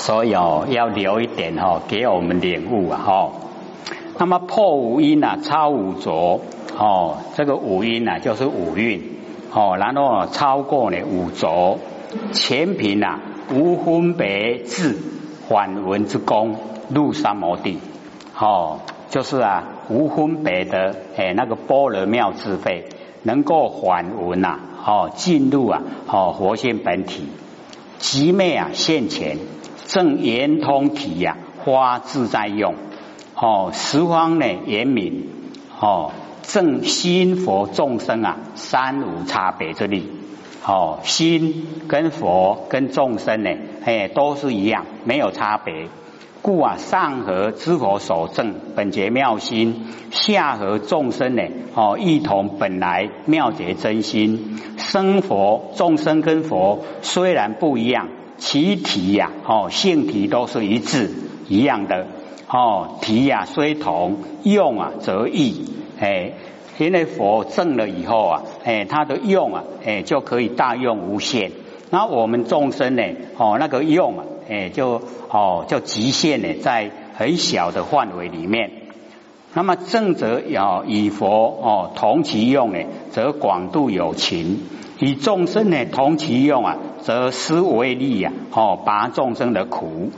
所以哦，要留一点哦，给我们领悟啊，哦。那么破五阴啊，超五浊哦，这个五阴啊，就是五蕴哦，然后超过呢五浊，前品啊，无分别智，反文之功，入三摩地哦，就是啊，无分别的哎，那个般若妙智慧，能够反文呐，哦，进入啊，哦，佛性本体，即灭啊现前，正圆通体呀，花自在用。哦，十方呢圆明哦，正心佛众生啊，三无差别之力。哦，心跟佛跟众生呢，哎，都是一样，没有差别。故啊，上合知佛所证本觉妙心，下合众生呢，哦，一同本来妙觉真心。生佛众生跟佛虽然不一样，其体呀，哦，性体都是一致一样的。哦，体呀虽同，用啊则异。哎，因为佛证了以后啊，哎，它的用啊，哎，就可以大用无限。那我们众生呢，哦，那个用啊，哎，就哦，就极限呢，在很小的范围里面。那么正则要以佛哦同其用呢，则广度有情；以众生呢同其用啊，则施为利呀，哦，拔众生的苦，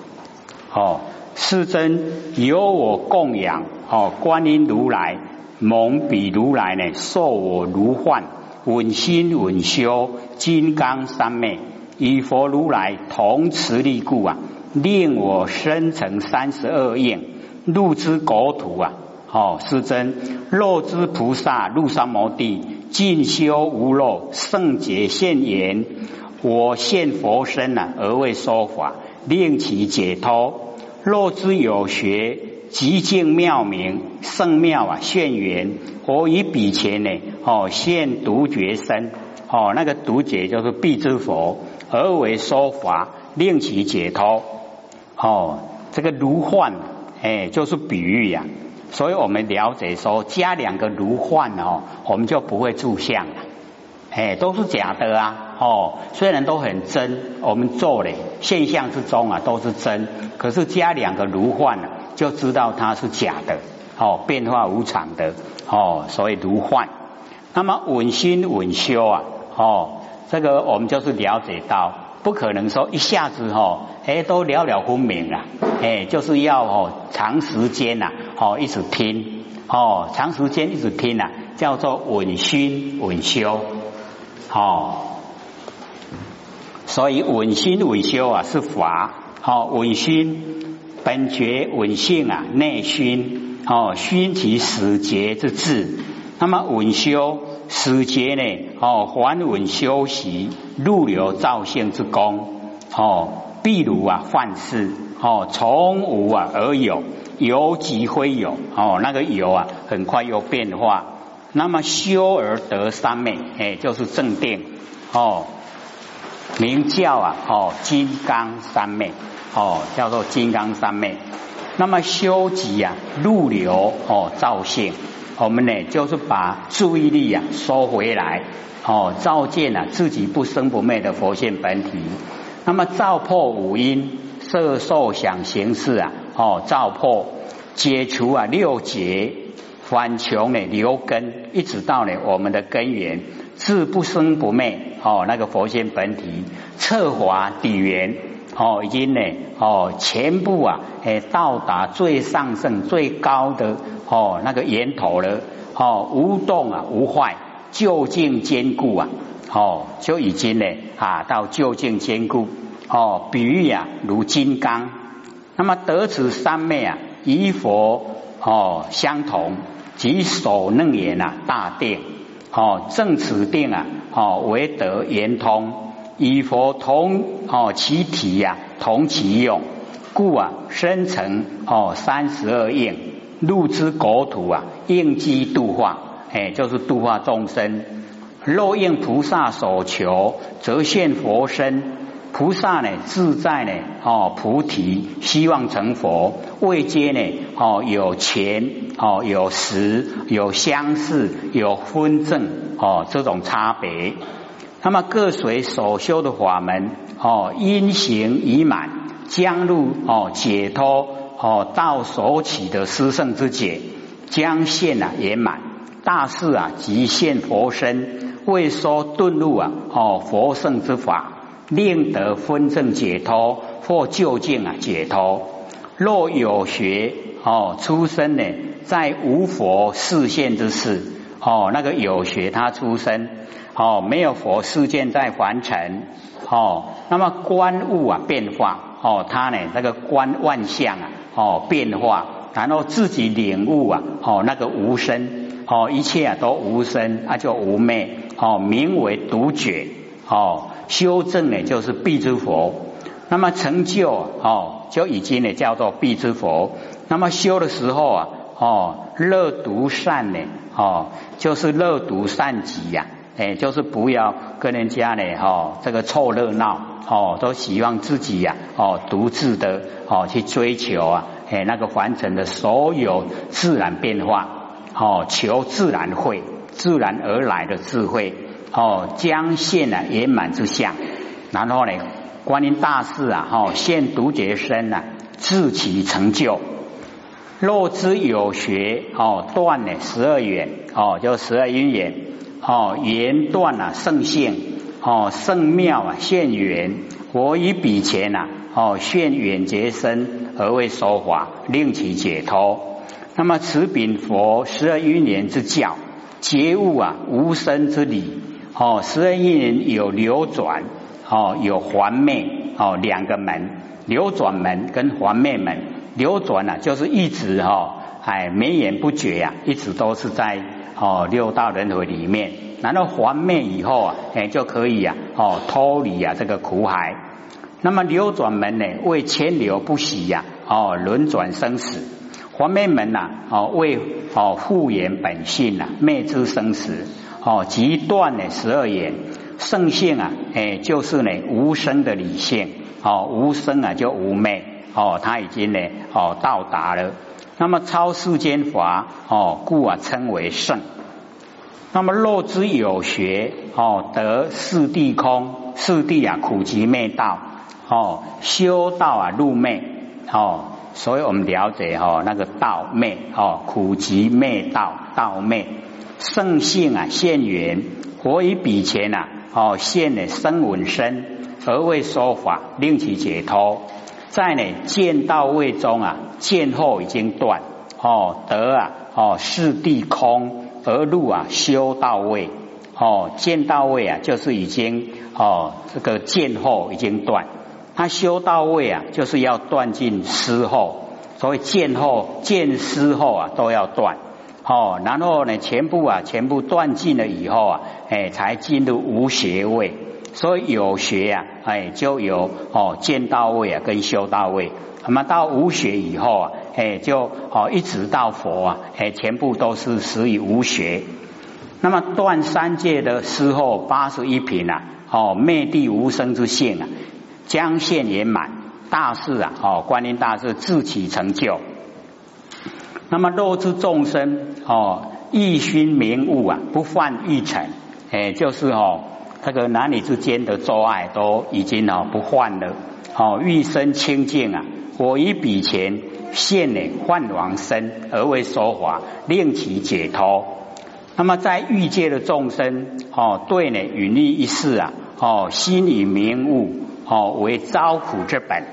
哦。世尊由我供养哦，观音如来蒙彼如来呢，受我如幻稳心稳修金刚三昧，与佛如来同持力故啊，令我生成三十二应入之国土啊！哦，世尊若知菩萨入三摩地进修无漏圣洁现言，我现佛身啊，而为说法，令其解脱。若知有学极静妙明圣妙啊现缘，我以彼前呢哦现独觉身。哦那个独觉就是必知佛而为说法令其解脱。哦这个如幻哎就是比喻呀，所以我们了解说加两个如幻哦我们就不会住相了。哎，都是假的啊！哦，虽然都很真，我们做嘞现象之中啊都是真，可是加两个如幻啊，就知道它是假的。哦，变化无常的哦，所以如幻。那么稳心稳修啊，哦，这个我们就是了解到，不可能说一下子哦，哎，都了了分明了。哎，就是要哦长时间呐，哦一直听，哦长时间一直听呐，叫做稳心稳修。哦，所以稳心稳修啊是法，好稳心本觉稳性啊内熏，哦熏其始节之智，那么稳修时节呢，哦还稳修习入流造性之功，哦譬如啊幻世，哦从无啊而有，有即非有，哦那个有啊很快又变化。那么修而得三昧，哎，就是正定哦，名叫啊哦金刚三昧哦，叫做金刚三昧。那么修集啊入流哦造性，我们呢就是把注意力啊收回来哦，照见啊自己不生不灭的佛性本体。那么照破五阴色受想行识啊哦，照破解除啊六劫。反穷呢，留根，一直到呢我们的根源，自不生不灭哦，那个佛性本体，彻华底源哦，已经呢哦，全部啊，诶到达最上圣最高的哦那个源头了哦，无动啊无坏，究竟坚固啊哦，就已经呢啊到究竟坚固哦，比喻啊如金刚，那么得此三昧啊，与佛哦相同。即所能言啊，大定哦，正此定啊，哦为得圆通，与佛同哦，其体呀同其用，故啊生成哦三十二应，入之国土啊，应机度化，哎，就是度化众生。若应菩萨所求，则现佛身。菩萨呢，自在呢，哦，菩提希望成佛，未接呢，哦，有钱，哦，有实，有相似，有分正，哦，这种差别。那么各随所修的法门，哦，因行已满，将入哦解脱哦到所起的师圣之解，将现啊圆满大事啊即现佛身，为说顿入啊哦佛圣之法，令得分正解脱或究竟啊解脱。若有学哦出生呢，在无佛视现之事哦，那个有学他出生哦，没有佛事件在凡尘哦，那么观物啊变化哦，他呢那个观万象啊哦变化，然后自己领悟啊哦那个无生哦，一切啊都无生啊就无昧哦，名为独觉哦，修正呢就是必之佛，那么成就哦。就已经呢叫做必之佛，那么修的时候啊，哦，乐独善呢，哦，就是乐独善己呀，哎，就是不要跟人家呢，哦，这个凑热闹，哦，都希望自己呀，哦，独自的，哦，去追求啊，哎，那个凡尘的所有自然变化，哦，求自然慧，自然而来的智慧，哦，将现啊圆满之相，然后呢。观音大士啊，哈，现独觉身啊，自其成就。若知有学，哦，断呢十二缘，哦，就十二因缘，哦，缘断了圣性，哦，圣妙啊，现缘。我以彼前呐，哦，现远觉身而为说法，令其解脱。那么此禀佛十二因缘之教，觉悟啊，无生之理。哦，十二因缘有流转。哦，有环灭哦，两个门，流转门跟环灭门。流转呢，就是一直哈，哎，绵延不绝呀，一直都是在哦六道轮回里面。然后还灭以后啊，哎，就可以啊，哦脱离啊这个苦海。那么流转门呢，为千流不息呀，哦轮转生死。还灭门呐，哦为哦复原本性呐，灭之生死，哦即断了十二眼。圣性啊，哎，就是呢无生的理性，哦，无生啊就无昧，哦，他已经呢，哦到达了。那么超世间法，哦，故啊称为圣。那么若之有学，哦，得四谛空，四谛啊苦集灭道，哦，修道啊入昧，哦，所以我们了解哈那个道昧，哦，苦集灭道，道昧，圣性啊现缘，活于彼前呐。哦，现呢生闻身而为说法，令其解脱。在呢见道位中啊，见后已经断。哦，得啊，哦是地空而入啊修道位。哦，见道位啊，就是已经哦这个见后已经断。他修道位啊，就是要断尽失后，所以见后见失后啊都要断。哦，然后呢，全部啊，全部断尽了以后啊，哎，才进入无学位。所以有学呀，哎，就有哦见到位啊，跟修到位。那么到无学以后啊，哎，就哦一直到佛啊，哎，全部都是死于无学。那么断三界的时候，八十一品啊，哦灭地无生之性啊，将现圆满大事啊，哦观音大士自起成就。那么若知众生哦，欲熏明悟啊，不犯一尘，哎，就是哦，这个男女之间的做爱都已经哦不换了，哦，欲生清净啊，我以彼前现呢幻王身而为说法，令其解脱。那么在欲界的众生哦，对呢允利一事啊，哦，心以名物哦为招苦之本，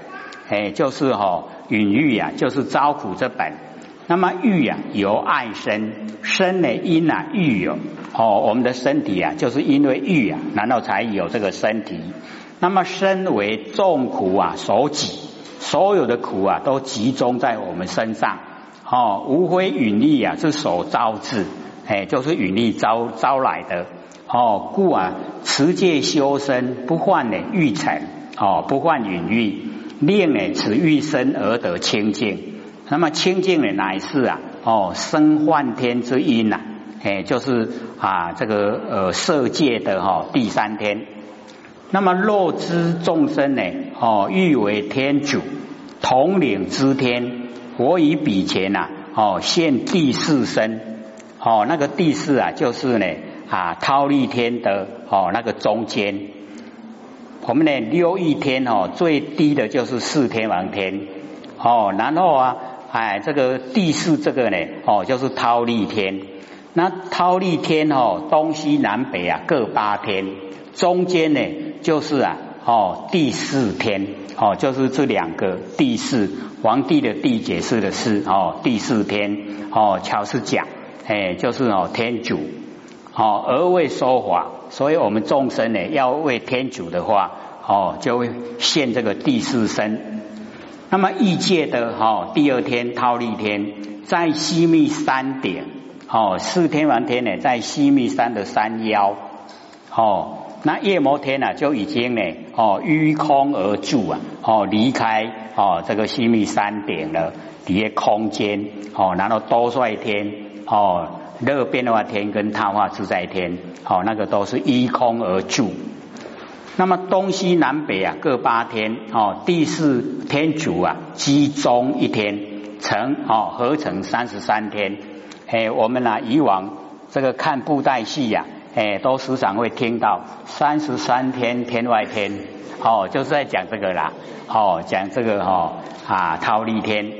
哎，就是哦允欲啊，就是招苦之本。那么欲啊，由爱生，生呢因啊欲有哦，我们的身体啊，就是因为欲啊，然后才有这个身体。那么身为众苦啊所集，所有的苦啊都集中在我们身上哦，无非允力啊是所招致，哎，就是允力招招来的哦，故啊持戒修身，不患呢欲尘哦，不患允欲，令呢此欲生而得清净。那么清净的乃是啊，哦，生幻天之因呐，哎，就是啊，这个呃色界的哈第三天。那么若知众生呢，哦，欲为天主，统领之天，我以彼前呐，哦，现第四身，哦，那个第四啊，就是呢啊，忉利天的哦那个中间，我们呢六一天哦，最低的就是四天王天。哦，然后啊，哎，这个第四这个呢哦，就是忉利天。那忉利天哦，东西南北啊各八天，中间呢就是啊哦第四天哦，就是这两个第四皇帝的帝解释的是哦第四天哦，巧是讲哎就是哦天主哦而为说法，所以我们众生呢要为天主的话哦就会现这个第四身。那么异界的哈第二天忉利天在西密山顶。哦，四天王天呢，在西密山的山腰。哦，那夜摩天呢，就已经呢，哦，虚空而住啊，哦，离开哦这个西密山顶了，底下空间。哦，然后多帅天，哦，热变化天跟他化自在天，哦，那个都是依空而住。那么东西南北啊，各八天。哦，第四天主啊，集中一天，成哦，合成三十三天。哎，我们呢以往这个看布袋戏呀，哎，都时常会听到三十三天天外天，哦，就是在讲这个啦，哦，讲这个哈啊，忉利天，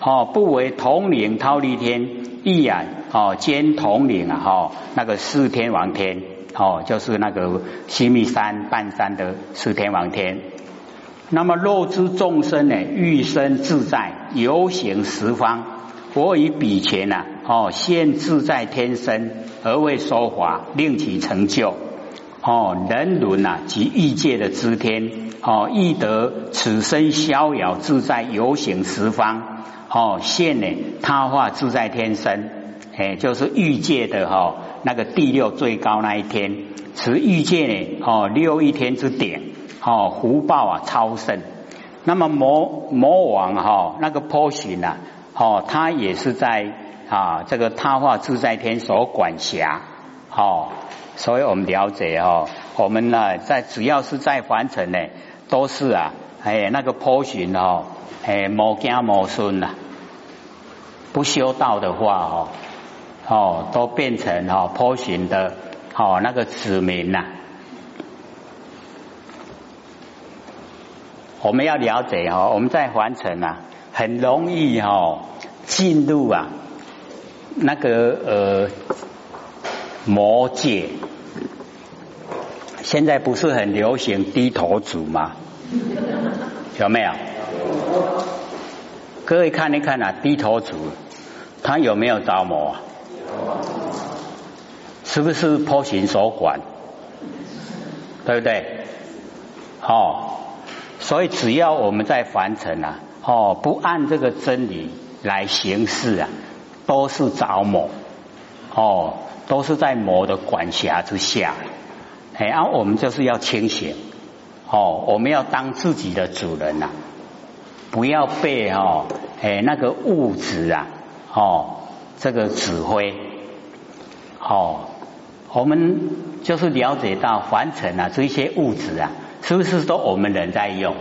哦，不为统领忉利天，亦然，哦，兼统领啊，哈，那个四天王天，哦，就是那个西密山半山的四天王天。那么若知众生呢，欲生自在，游行十方。我以彼前呐，哦，现自在天身而为说法，令其成就。哦，人伦呐及欲界的知天，哦，亦得此生逍遥自在，游行十方。哦，现呢他化自在天身，哎，就是欲界的哈那个第六最高那一天，持欲界呢，哦，六一天之点，哦，福报啊超盛。那么魔魔王哈那个波旬呐。哦，他也是在啊这个他化自在天所管辖，哦，所以我们了解哦，我们呢在只要是在凡尘呢，都是啊，哎那个波旬哦，哎魔家魔孙呐，不修道的话哦，哦都变成哦波形的哦那个子民呐，我们要了解哦，我们在凡尘啊。很容易哈进入啊那个呃魔界，现在不是很流行低头族吗？有没有？各位看一看啊，低头族他有没有着魔？啊是不是破行所管？对不对？哦，所以只要我们在凡尘啊。哦，不按这个真理来行事啊，都是着魔哦，都是在魔的管辖之下。哎，啊，我们就是要清醒哦，我们要当自己的主人呐，不要被哦，哎那个物质啊，哦这个指挥哦，我们就是了解到凡尘啊，这些物质啊，是不是都我们人在用？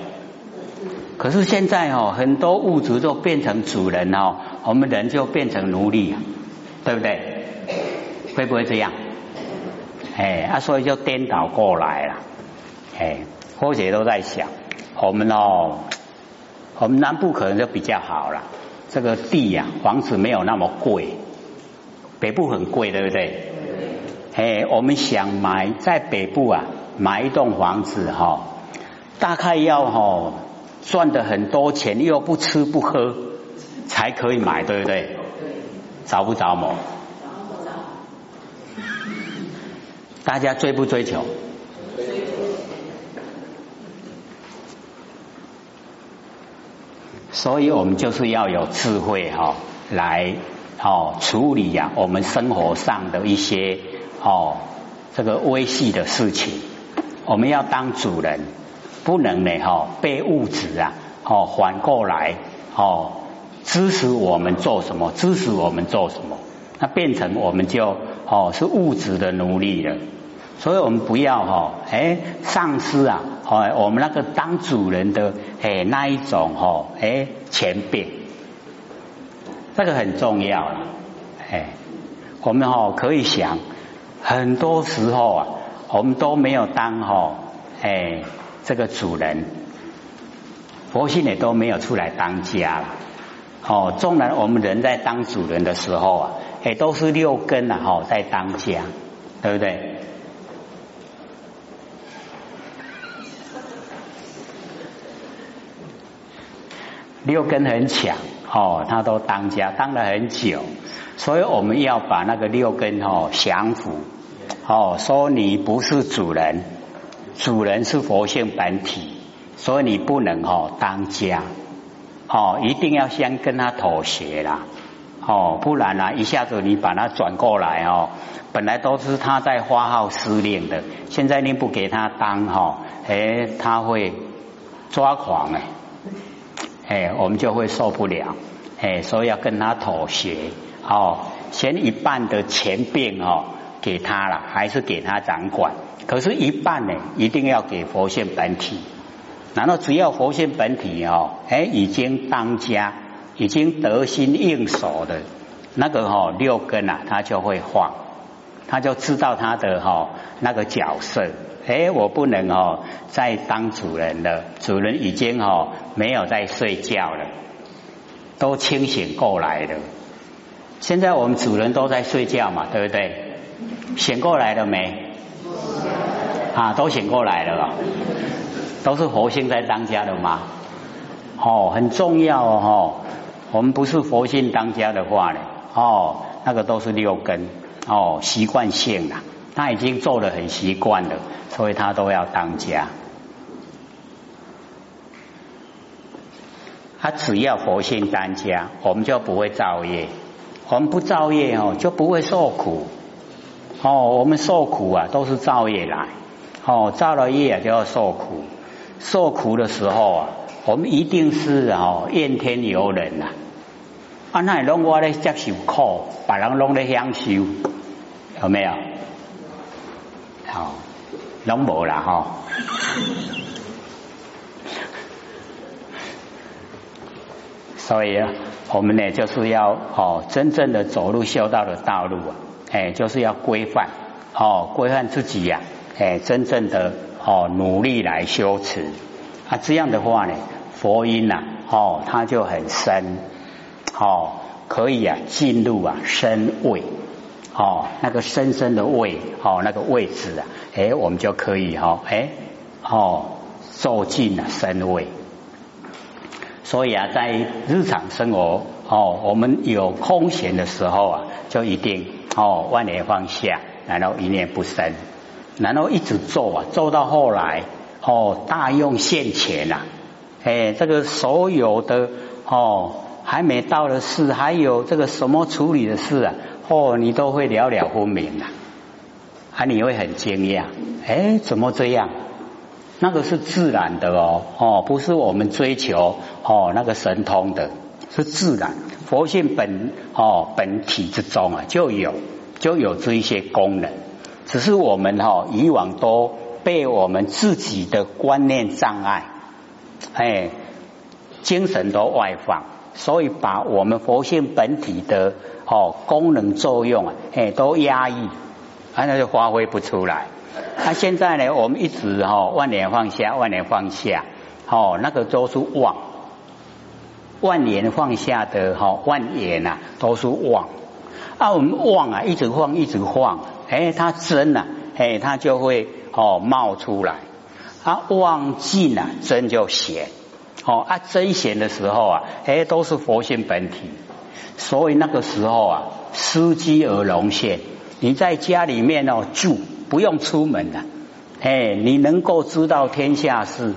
可是现在哦，很多物质都变成主人哦，我们人就变成奴隶，对不对？会不会这样？哎，啊，所以就颠倒过来了。哎，或者都在想，我们哦，我们南部可能就比较好了，这个地呀，房子没有那么贵，北部很贵，对不对？哎，我们想买在北部啊，买一栋房子哈，大概要哈。赚的很多钱又不吃不喝才可以买，对不对？着不着魔？大家追不追求？所以我们就是要有智慧哈，来哦处理呀我们生活上的一些哦这个微细的事情，我们要当主人。不能呢，哈，被物质啊，哦，反过来，哦，支持我们做什么，支持我们做什么，那变成我们就哦是物质的奴隶了。所以我们不要哈，哎，丧失啊，哦，我们那个当主人的哎那一种哈，哎，前辈，这个很重要了，哎，我们哦可以想，很多时候啊，我们都没有当哈，哎。这个主人，佛性也都没有出来当家了。哦，纵然我们人在当主人的时候啊，也都是六根啊，哈，在当家，对不对？六根很强，哦，他都当家，当了很久，所以我们要把那个六根哦降服，哦，说你不是主人，主人是佛性本体，所以你不能哦当家，哦，一定要先跟他妥协啦，哦，不然呢，一下子你把他转过来哦，本来都是他在发号施令的，现在你不给他当哈，哎，他会抓狂哎。哎，我们就会受不了，哎，所以要跟他妥协，哦，先一半的钱病哦给他了，还是给他掌管，可是，一半呢，一定要给佛性本体。然后，只要佛性本体哦，哎，已经当家，已经得心应手的，那个哦六根啊，他就会化，他就知道他的哈那个角色。哎，我不能哦，再当主人了。主人已经哦，没有在睡觉了，都清醒过来了。现在我们主人都在睡觉嘛，对不对？醒过来了没？啊，都醒过来了，都是佛性在当家的吗？哦，很重要哦。我们不是佛性当家的话呢，哦，那个都是六根哦，习惯性的。他已经做的很习惯了，所以他都要当家。他只要佛性当家，我们就不会造业。我们不造业哦，就不会受苦。哦，我们受苦啊，都是造业来。哦，造了业就要受苦。受苦的时候啊，我们一定是哦怨天尤人呐。啊，啊那拢我咧接受苦，别人拢咧享受，有没有？好，拢无啦哈。所以啊，我们呢就是要哦，真正的走入修道的道路啊，哎，就是要规范哦，规范自己呀，哎，真正的哦努力来修持啊，这样的话呢，佛音呐，哦，它就很深，哦，可以啊进入啊身位。哦，那个深深的位，哦，那个位置啊，哎，我们就可以哈，哎，哦，走进了身位。所以啊，在日常生活，哦，我们有空闲的时候啊，就一定哦，万念放下，然后一念不生，然后一直做啊，做到后来，哦，大用现前呐，哎，这个所有的哦，还没到的事，还有这个什么处理的事啊。哦，你都会了了分明啊，啊，你会很惊讶，哎，怎么这样？那个是自然的哦，哦，不是我们追求哦那个神通的，是自然，佛性本哦本体之中啊就有就有这一些功能，只是我们哈以往都被我们自己的观念障碍，哎，精神都外放，所以把我们佛性本体的。哦，功能作用啊，哎，都压抑，啊，那就发挥不出来。那现在呢，我们一直哈万年放下，万年放下，哦，那个都是妄，万年放下的哈万年呐，都是妄。啊，我们妄啊，一直放，一直放，哎，它真呐，哎，它就会哦冒出来。啊，妄尽啊，真就显。哦，啊，真显的时候啊，哎，都是佛性本体。所以那个时候啊，司机而龙现。你在家里面哦住，不用出门的，哎，你能够知道天下事。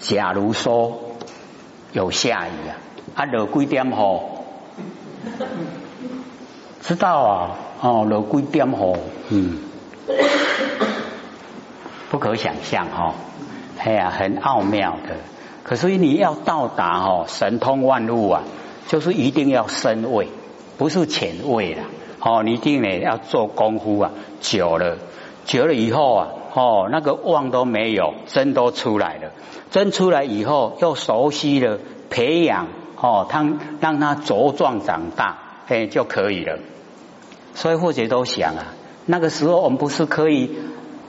假如说有下雨啊，啊落几点雨？知道啊，哦落几点雨？嗯，不可想象哈。哎呀，很奥妙的。可是你要到达哦，神通万物啊，就是一定要深位，不是浅位的。哦，你一定呢要做功夫啊，久了，久了以后啊，哦，那个妄都没有，真都出来了。真出来以后，又熟悉了，培养哦，他让他茁壮长大，哎就可以了。所以或者都想啊，那个时候我们不是可以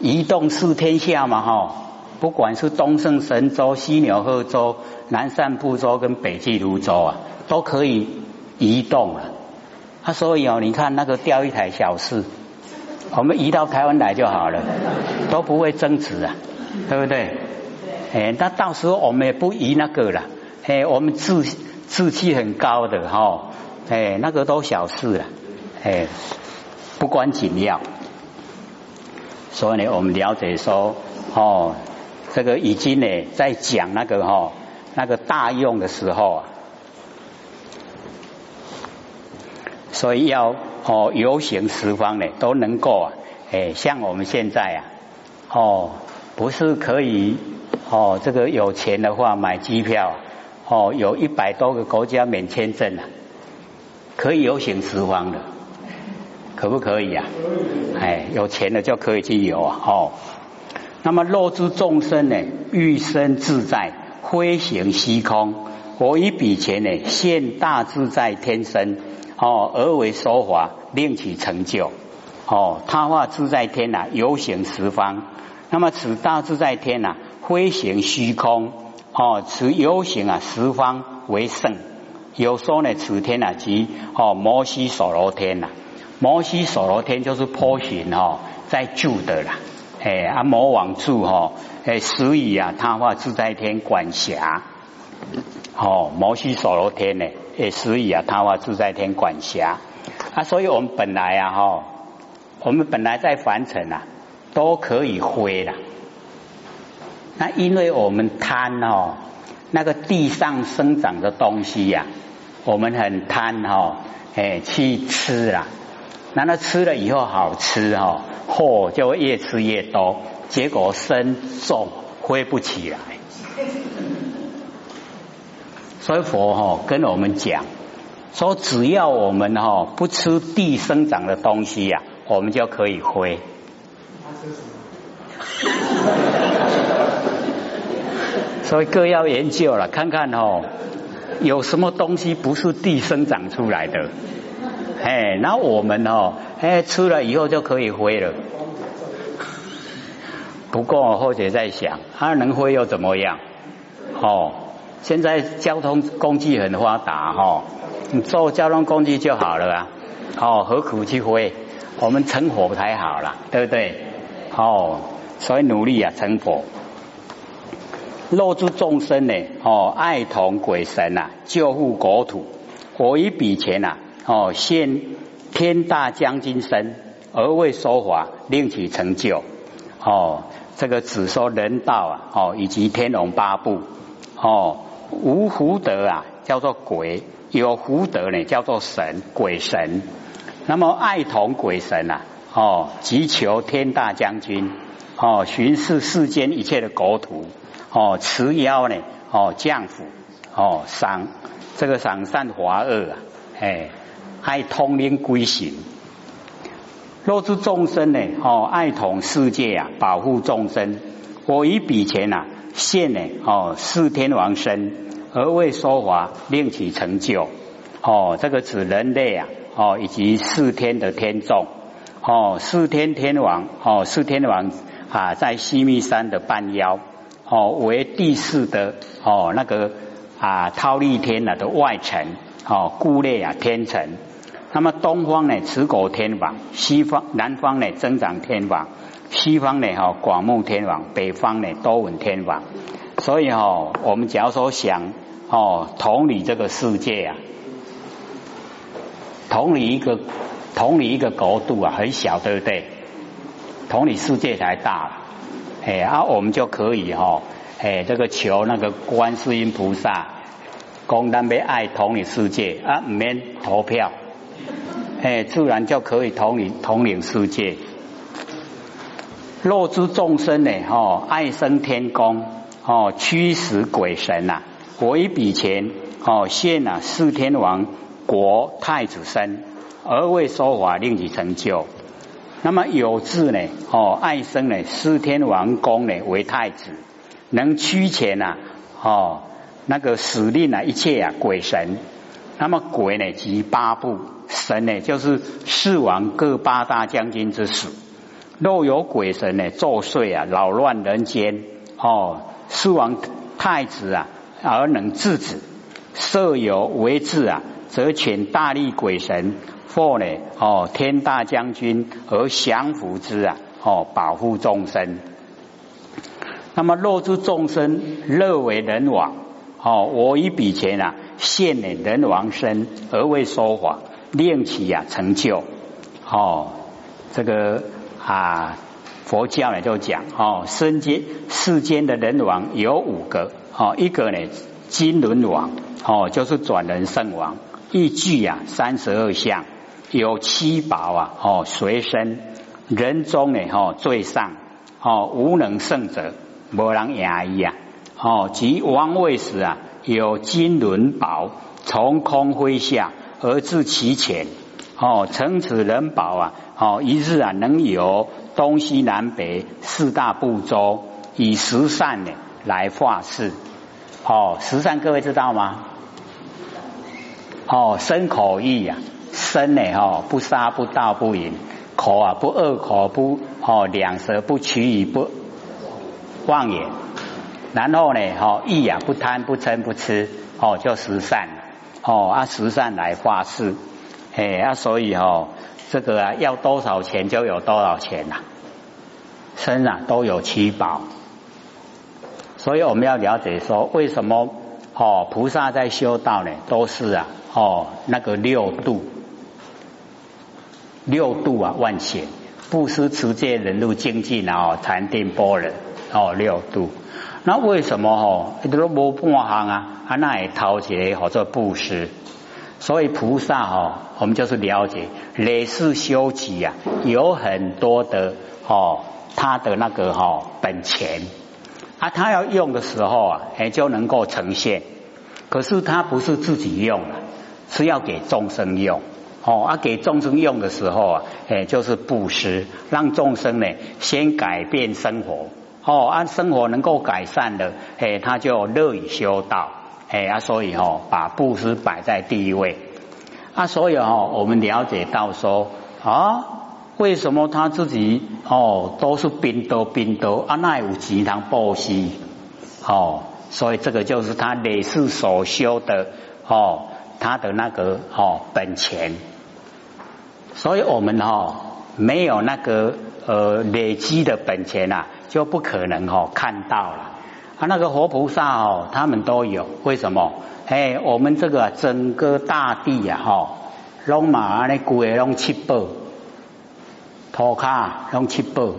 移动四天下嘛？哈，不管是东胜神州、西牛贺州、南赡部洲跟北俱泸州啊，都可以移动了。啊，所以哦，你看那个掉一台小事，我们移到台湾来就好了，都不会增值啊，对不对？哎，那到时候我们也不移那个了，哎，我们志志气很高的哈，哎，那个都小事了，哎，不关紧要。所以呢，我们了解说，哦，这个已经呢在讲那个哈，那个大用的时候啊。所以要哦游行十方呢都能够啊，哎像我们现在啊，哦不是可以哦这个有钱的话买机票哦有一百多个国家免签证啊，可以游行十方的，可不可以啊？哎有钱的就可以去游啊哦。那么若诸众生呢欲生自在飞行虚空，我以彼前呢现大自在天身。哦，而为说法，令其成就。哦，他化自在天呐，游行十方。那么此大自在天呐，飞行虚空。哦，此游行啊，十方为圣。有说呢，此天呐，即哦摩西所罗天呐。摩西所罗天就是波旬哦，在住的啦。哎，啊魔王住哈，哎，所以啊，他化自在天管辖。哦，摩西所罗天呢？也所以啊，他话自在天管辖啊，所以我们本来啊，哈，我们本来在凡尘啊，都可以灰了。那因为我们贪哦，那个地上生长的东西呀，我们很贪哈，哎，去吃啦。那那吃了以后好吃哈，货就越吃越多，结果身重飞不起来。所以佛哈跟我们讲说，只要我们哈不吃地生长的东西呀，我们就可以飞。所以各要研究了，看看哦，有什么东西不是地生长出来的？哎，那我们哦，哎吃了以后就可以飞了。不过或者在想，它能飞又怎么样？哦。现在交通工具很发达哈，你坐交通工具就好了啊，哦，何苦去飞？我们成佛才好了，对不对？哦，所以努力啊，成佛。若诸众生呢，哦，爱同鬼神呐，救护国土。我以彼前呐，哦，现天大将军身，而为说法，令其成就。哦，这个只说人道啊，哦，以及天龙八部，哦。无福德啊，叫做鬼；有福德呢，叫做神，鬼神。那么爱同鬼神啊，哦，急求天大将军，哦，巡视世间一切的国土，哦，持妖呢，哦，降福，哦，赏这个赏善华恶啊，哎，爱通灵归行。若诸众生呢，哦，爱同世界啊，保护众生。我以彼前啊。现呢哦，四天王身而为说法，令其成就哦。这个指人类啊哦，以及四天的天众哦，四天天王哦，四天王啊，在西密山的半腰哦，为第四的哦那个啊，忉利天啊的外层哦，故列啊天成。那么东方呢，持果天王；西方南方呢，增长天王。西方呢哈广目天王，北方呢多闻天王，所以哈我们假如说想哦同理这个世界啊，同理一个同理一个国度啊很小对不对？同理世界才大，哎啊我们就可以哈哎这个求那个观世音菩萨，公单被爱同理世界啊免投票，哎自然就可以统领统领世界。若诸众生呢？哦，爱生天宫，哦，驱使鬼神呐，我一笔钱哦现啊四天王国太子身，而为说法令其成就。那么有志呢？哦，爱生呢四天王宫呢为太子，能驱遣呐，哦，那个使令啊一切啊鬼神。那么鬼呢，即八部；神呢，就是四王各八大将军之属。若有鬼神呢作祟啊，扰乱人间哦，四王太子啊，而能制止；设有为治啊，则请大力鬼神或呢哦天大将军而降服之啊，哦保护众生。那么若诸众生乐为人王，哦，我以彼前啊现呢人王身而为说法，令其啊成就。哦，这个啊佛教呢就讲哦，世间世间的人王有五个，哦，一个呢金轮王，哦就是转轮圣王，一具啊三十二相，有七宝啊，哦随身，人中呢哦最上，哦无能胜者。无人压抑啊！哦，即王位时啊，有金轮宝从空飞下而至其前。哦，乘此人宝啊，哦，一日啊，能有东西南北四大部洲，以十善呢来化世。哦，十善各位知道吗？哦，身口意呀，身呢，哦，不杀不盗不淫，口啊，不恶口不哦，两舌不取以不。妄言，然后呢，哈意啊不贪不嗔不痴，哦就十善，哦啊十善来发誓，哎啊所以哦这个啊要多少钱就有多少钱呐，身上都有七宝，所以我们要了解说为什么哦菩萨在修道呢都是啊哦那个六度。六度啊万险，布施持戒忍辱精进啊禅定般若。哦，六度，那为什么哦？都无半行啊，啊，那也掏起来好做布施。所以菩萨哦，我们就是了解累世修集啊，有很多的哦，他的那个哈本钱啊，他要用的时候啊，哎就能够呈现。可是他不是自己用啊，是要给众生用哦。啊，给众生用的时候啊，哎就是布施，让众生呢先改变生活。哦，按生活能够改善的，哎，他就乐于修道，哎啊，所以哦，把布施摆在第一位。啊，所以哦，我们了解到说啊，为什么他自己哦都是兵多兵多啊，那有其他布施？哦，所以这个就是他累世所修的哦，他的那个哦本钱。所以我们哦没有那个呃累积的本钱呐。就不可能哦看到了啊，那个活菩萨哦，他们都有，为什么？哎，我们这个整个大地呀，哈，龙马那古也龙七宝，土卡龙七宝，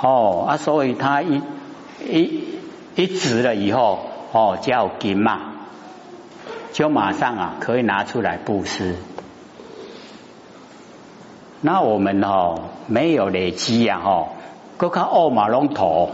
哦啊，所以他一一一值了以后，哦叫金嘛，就马上啊可以拿出来布施。那我们哦没有累积呀，哈。搁较恶马龙头，